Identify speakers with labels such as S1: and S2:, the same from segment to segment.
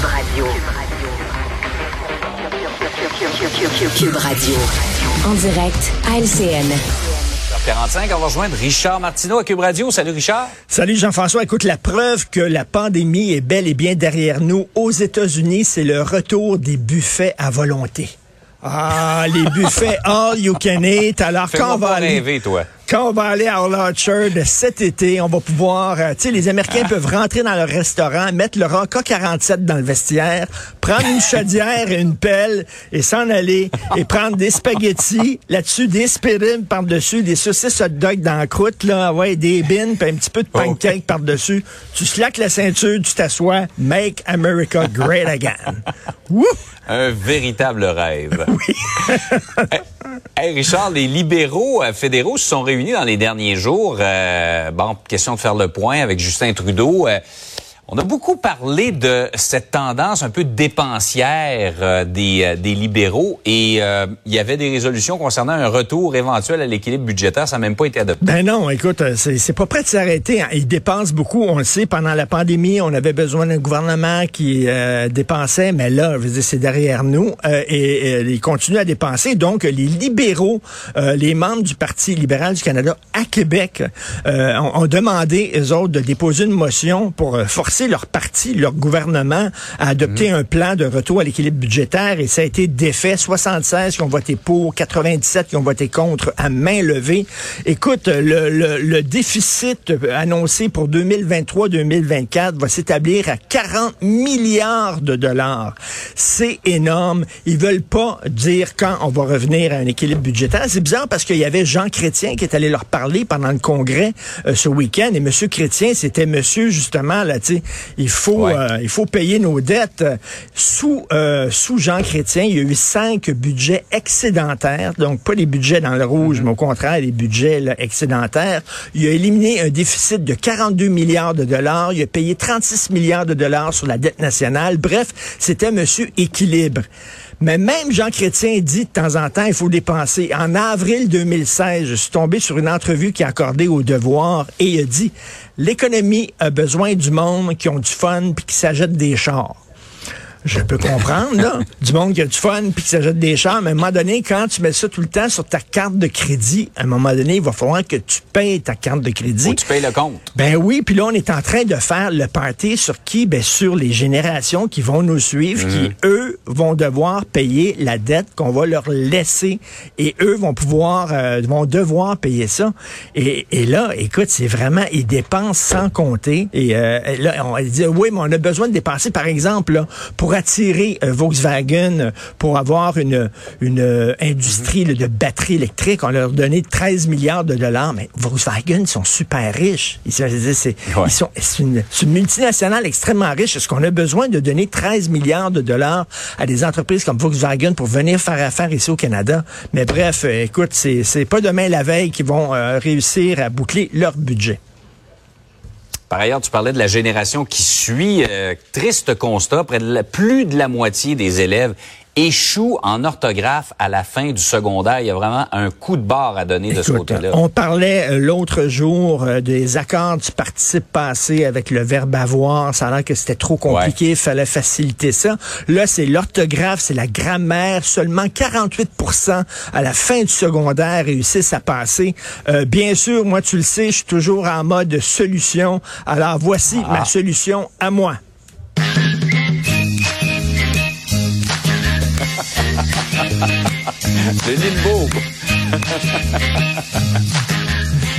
S1: Cube Radio. Cube Radio. En direct à LCN.
S2: 45, on va rejoindre Richard Martineau à Cube Radio. Salut Richard.
S3: Salut Jean-François. Écoute, la preuve que la pandémie est bel et bien derrière nous aux États-Unis, c'est le retour des buffets à volonté. Ah, les buffets all you can eat. Alors quand on va aller,
S2: rêver, toi.
S3: Quand on va aller à Orchard cet été, on va pouvoir, euh, tu sais, les Américains peuvent rentrer dans leur restaurant, mettre leur AK-47 dans le vestiaire, prendre une chaudière et une pelle et s'en aller et prendre des spaghettis, là-dessus des spirines par-dessus, des saucisses hot dog dans la croûte, là, ouais, des bines, puis un petit peu de pancake par-dessus. Tu slaques la ceinture, tu t'assois, make America great again. Wouh!
S2: Un véritable rêve. Oui. hey, Richard, les libéraux euh, fédéraux se sont réunis dans les derniers jours. Euh, bon, question de faire le point avec Justin Trudeau. Euh, on a beaucoup parlé de cette tendance un peu dépensière euh, des, euh, des, libéraux et euh, il y avait des résolutions concernant un retour éventuel à l'équilibre budgétaire. Ça n'a même pas été adopté.
S3: Ben non, écoute, c'est pas prêt de s'arrêter. Hein. Ils dépensent beaucoup. On le sait, pendant la pandémie, on avait besoin d'un gouvernement qui dépensait, mais là, je veux dire, c'est derrière nous et, et, ils continuent à dépenser. Donc, les libéraux, les membres du Parti libéral du Canada à Québec ont, ont, demandé, eux autres, de déposer une motion pour forcer leur parti, leur gouvernement à adopter mhm. un plan de retour à l'équilibre budgétaire et ça a été défait. 76 qui ont voté pour, 97 qui ont voté contre à main levée. Écoute, le, le, déficit annoncé pour 2023-2024 va s'établir à 40 milliards de dollars. C'est énorme. Ils veulent pas dire quand on va revenir à un équilibre budgétaire. C'est bizarre parce qu'il y avait Jean Chrétien qui est allé leur parler pendant le congrêt euh, ce week-end et Monsieur Chrétien, c'était Monsieur justement là, tu sais, il faut, euh, il faut payer nos dettes. Sous, euh, sous Jean Chrétien, il y a eu cinq budgets excédentaires, donc pas les budgets dans le rouge, mm-hmm. mais au contraire, les budgets excédentaires. Il a éliminé un déficit de 42 milliards de dollars. Il a payé 36 milliards de dollars sur la dette nationale. Bref, c'était Monsieur Équilibre. Mais même Jean Chrétien dit de temps en temps, il faut dépenser. En avril 2016, je suis tombé sur une entrevue qui a accordé au devoir et il a dit, l'économie a besoin du monde qui ont du fun puis qui s'achètent des chars je peux comprendre, là, du monde qui a du fun puis qui s'achète des chars, mais à un moment donné, quand tu mets ça tout le temps sur ta carte de crédit, à un moment donné, il va falloir que tu payes ta carte de crédit. Faut
S2: tu payes le compte.
S3: Ben oui, puis là, on est en train de faire le party sur qui? Ben sur les générations qui vont nous suivre, qui, mhm. eux, vont devoir payer la dette qu'on va leur laisser et eux vont pouvoir, euh, vont devoir payer ça. Et, et là, écoute, c'est vraiment, ils dépensent sans compter. Et euh, là, on dit, oui, mais on a besoin de dépenser, par exemple, là, pour pour attirer euh, Volkswagen, euh, pour avoir une, une euh, industrie de batteries électriques. On leur donnait 13 milliards de dollars, mais Volkswagen sont super riches. Ils, c'est, une, une, multinationale extrêmement riche. Est-ce qu'on a besoin de donner 13 milliards de dollars à des entreprises comme Volkswagen pour venir faire affaire ici au Canada? Mais bref, écoute, c'est, c'est pas demain la veille qu'ils vont réussir à boucler leur budget.
S2: Par ailleurs, tu parlais de la génération qui suit. Euh, triste constat, près de plus de la moitié des élèves échoue en orthographe à la fin du secondaire. Il y a vraiment un coup de barre à donner de ce côté-là.
S3: On parlait euh, l'autre jour euh, des accords du participe passé avec le verbe avoir. Ça a l'air que c'était trop compliqué. Il fallait faciliter ça. Là, c'est l'orthographe, c'est la grammaire. Seulement 48% à la fin du secondaire réussissent à passer. Euh, bien sûr, moi, tu le sais, je suis toujours en mode solution. Alors, voici ma ah. solution à moi.
S2: Le limbo.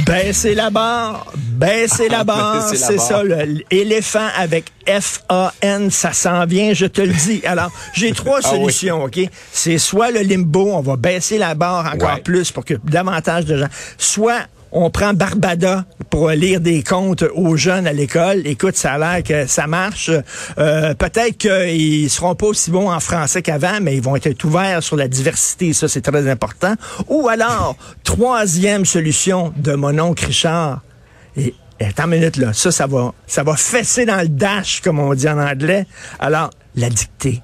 S3: Baissez la barre, baissez la barre, c'est ça, l'éléphant avec F-A-N, ça s'en vient, je te le dis. Alors, j'ai trois ah solutions, OK? C'est soit le limbo, on va baisser la barre encore plus pour que davantage de gens, soit on prend Barbada pour lire des contes aux jeunes à l'école. Écoute, ça a l'air que ça marche. Euh, peut-être qu'ils seront pas aussi bons en français qu'avant, mais ils vont être ouverts sur la diversité. Ça, c'est très important. Ou alors, troisième solution de mon oncle Richard. Et attends une minute là, ça, ça va, ça va fesser dans le dash, comme on dit en anglais. Alors, la dictée.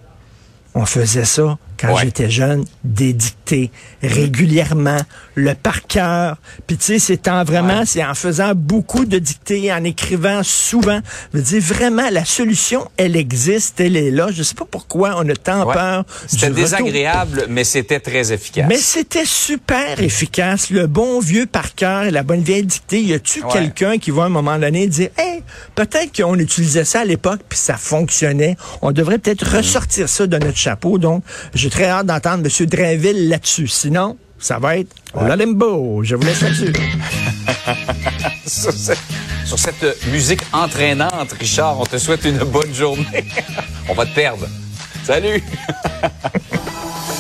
S3: On faisait ça quand
S2: Ouais.
S3: j'étais jeune, des dictées régulièrement, le par cœur. Puis tu sais, c'est en vraiment,
S2: Ouais.
S3: c'est en faisant beaucoup de dictées, en écrivant souvent. Je veux dire, vraiment, la solution, elle existe, elle est là. Je sais pas pourquoi on a tant
S2: Ouais.
S3: peur.
S2: C'était
S3: retour.
S2: désagréable, mais c'était très efficace.
S3: Mais c'était super efficace. Le bon vieux par cœur et la bonne vieille dictée. Y a-tu quelqu'un qui va à un moment donné dire, hey, peut-être qu'on utilisait ça à l'époque puis ça fonctionnait. On devrait peut-être
S2: Mm.
S3: ressortir ça de notre chapeau. Donc, j'ai très hâte d'entendre M. Drainville là-dessus. Sinon, ça va être la limbo. Je vous laisse là-dessus.
S2: sur, cette, sur cette musique entraînante, Richard, on te souhaite une bonne journée. on va te perdre. Salut!